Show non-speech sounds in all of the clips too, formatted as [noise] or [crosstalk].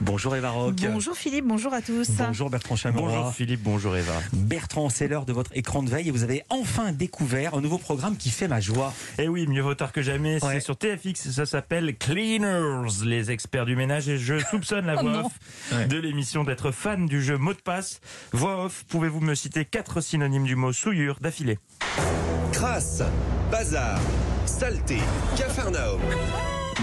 Bonjour Eva Rock. Bonjour Philippe, bonjour à tous. Bonjour Bertrand Chamorro. Bonjour Philippe, bonjour Eva. Bertrand, c'est l'heure de votre écran de veille et vous avez enfin découvert un nouveau programme qui fait ma joie. Eh oui, mieux vaut tard que jamais. Ouais. C'est sur TFX, ça s'appelle Cleaners, les experts du ménage. Et je soupçonne la Oh voix off de l'émission d'être fan du jeu mot de passe. Voix off, pouvez-vous me citer quatre synonymes du mot souillure d'affilée? Crasse, bazar, saleté, capharnaüm.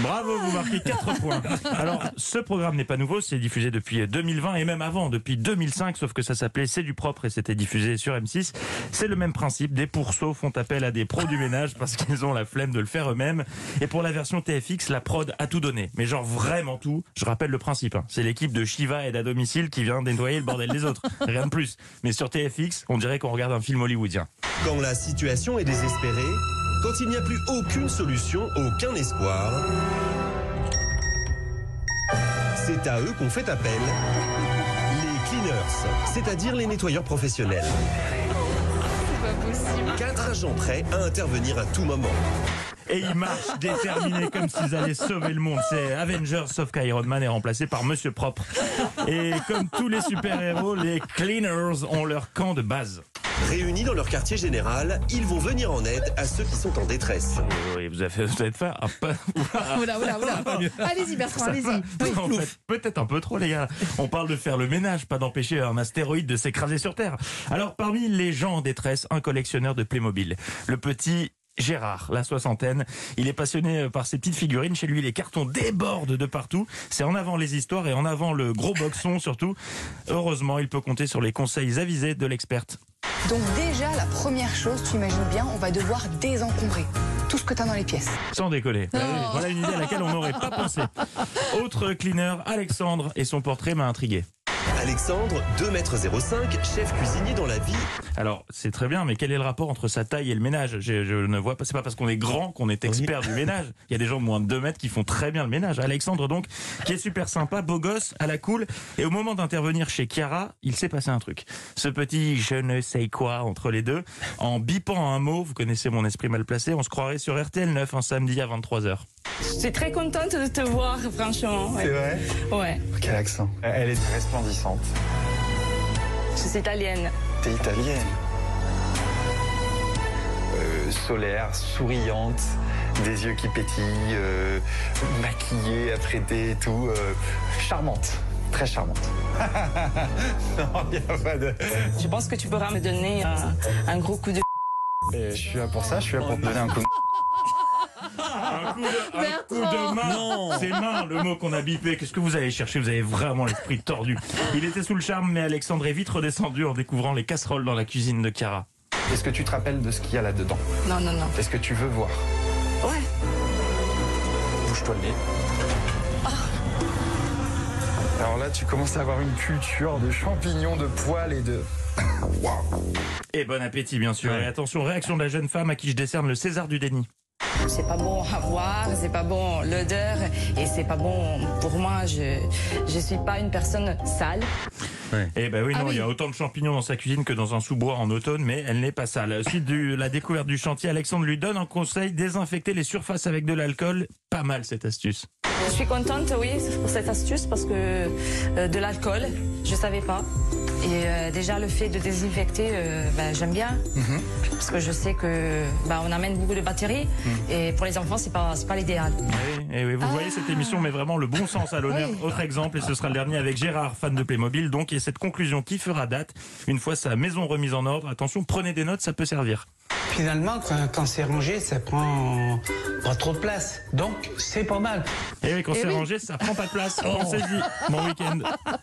Bravo, vous marquez 4 [laughs] points. Alors, ce programme n'est pas nouveau, c'est diffusé depuis 2020 et même avant, depuis 2005, sauf que ça s'appelait C'est du propre et c'était diffusé sur M6. C'est le même principe, des pourceaux font appel à des pros du ménage [laughs] parce qu'ils ont la flemme de le faire eux-mêmes. Et pour la version TFX, la prod a tout donné, mais genre vraiment tout. Je rappelle le principe, hein. c'est l'équipe de Shiva et à domicile qui vient nettoyer le bordel des autres, [laughs] rien de plus. Mais sur TFX, on dirait qu'on regarde un film hollywoodien. Quand la situation est désespérée, quand il n'y a plus aucune solution, aucun espoir, c'est à eux qu'on fait appel. Les cleaners, c'est-à-dire les nettoyeurs professionnels. Quatre agents prêts à intervenir à tout moment. Et ils marchent déterminés comme s'ils allaient sauver le monde. C'est Avengers sauf qu'Iron Man est remplacé par Monsieur Propre. Et comme tous les super-héros, les Cleaners ont leur camp de base. Réunis dans leur quartier général, ils vont venir en aide à ceux qui sont en détresse. Oui, vous avez, vous avez fait un peu... [laughs] Oula, oula, oula. [laughs] Allez-y Bertrand, allez-y. Oui. En fait, peut-être un peu trop, les gars. On parle de faire le ménage, pas d'empêcher un astéroïde de s'écraser sur Terre. Alors, parmi les gens en détresse, un collectionneur de Playmobil. Le petit Gérard, la soixantaine, il est passionné par ces petites figurines. Chez lui, les cartons débordent de partout. C'est en avant les histoires et en avant le gros boxon surtout. Heureusement, il peut compter sur les conseils avisés de l'experte. Donc déjà, la première chose, tu imagines bien, on va devoir désencombrer tout ce que tu as dans les pièces. Sans décoller. Voilà, voilà une idée à laquelle on n'aurait pas pensé. Autre cleaner, Alexandre, et son portrait m'a intrigué. Alexandre, 2m05, chef cuisinier dans la vie. Alors, c'est très bien, mais quel est le rapport entre sa taille et le ménage? Je, je ne vois pas. C'est pas parce qu'on est grand qu'on est expert du ménage. Il y a des gens de moins de 2 mètres qui font très bien le ménage. Alexandre, donc, qui est super sympa, beau gosse, à la cool. Et au moment d'intervenir chez Chiara, il s'est passé un truc. Ce petit je ne sais quoi entre les deux, en bipant un mot, vous connaissez mon esprit mal placé, on se croirait sur RTL 9 un samedi à 23h. Je suis très contente de te voir, franchement. Ouais. vrai Ouais. Quel accent Elle est resplendissante. Je suis italienne. T'es italienne. Euh, solaire, souriante, des yeux qui pétillent, euh, maquillée, apprêtée et tout. euh, charmante. Très charmante. [laughs] non, il n'y a pas de. Je pense que tu pourras me donner un, un gros coup de. Et je suis là pour ça, je suis là pour te donner un coup de. Un coup de, un coup de main. C'est main, le mot qu'on a bipé. Qu'est-ce que vous allez chercher? Vous avez vraiment l'esprit tordu. Il était sous le charme, mais Alexandre est vite redescendu en découvrant les casseroles dans la cuisine de Chiara. Est-ce que tu te rappelles de ce qu'il y a là-dedans? Non, non, non. Est-ce que tu veux voir? Ouais. Bouge-toi le nez. Alors là, tu commences à avoir une culture de champignons, de poils et de. Waouh Et bon appétit, bien sûr. Et attention, réaction de la jeune femme à qui je décerne le César du déni. C'est pas bon à voir, c'est pas bon l'odeur et c'est pas bon pour moi. Je je suis pas une personne sale. Eh ben oui, Ah non, oui. il y a autant de champignons dans sa cuisine que dans un sous-bois en automne, mais elle n'est pas sale. Suite de la découverte du chantier, Alexandre lui donne un conseil désinfecter les surfaces avec de l'alcool. Pas mal cette astuce. Je suis contente, oui, pour cette astuce parce que euh, de l'alcool, je savais pas. Et euh, déjà le fait de désinfecter, euh, bah, j'aime bien parce que je sais que bah, on amène beaucoup de bactéries et pour les enfants c'est pas pas l'idéal. Oui, et oui, vous voyez, cette émission met vraiment le bon sens à l'honneur. Oui. Autre exemple, et ce sera le dernier avec Gérard, fan de Playmobil, donc, et cette conclusion qui fera date, une fois sa maison remise en ordre, attention, prenez des notes, ça peut servir. Finalement, quand, quand c'est rangé, ça prend pas trop de place. Donc, c'est pas mal. Et oui, quand Eh c'est oui. rangé, ça prend pas de place. Pensez-y, bon week-end.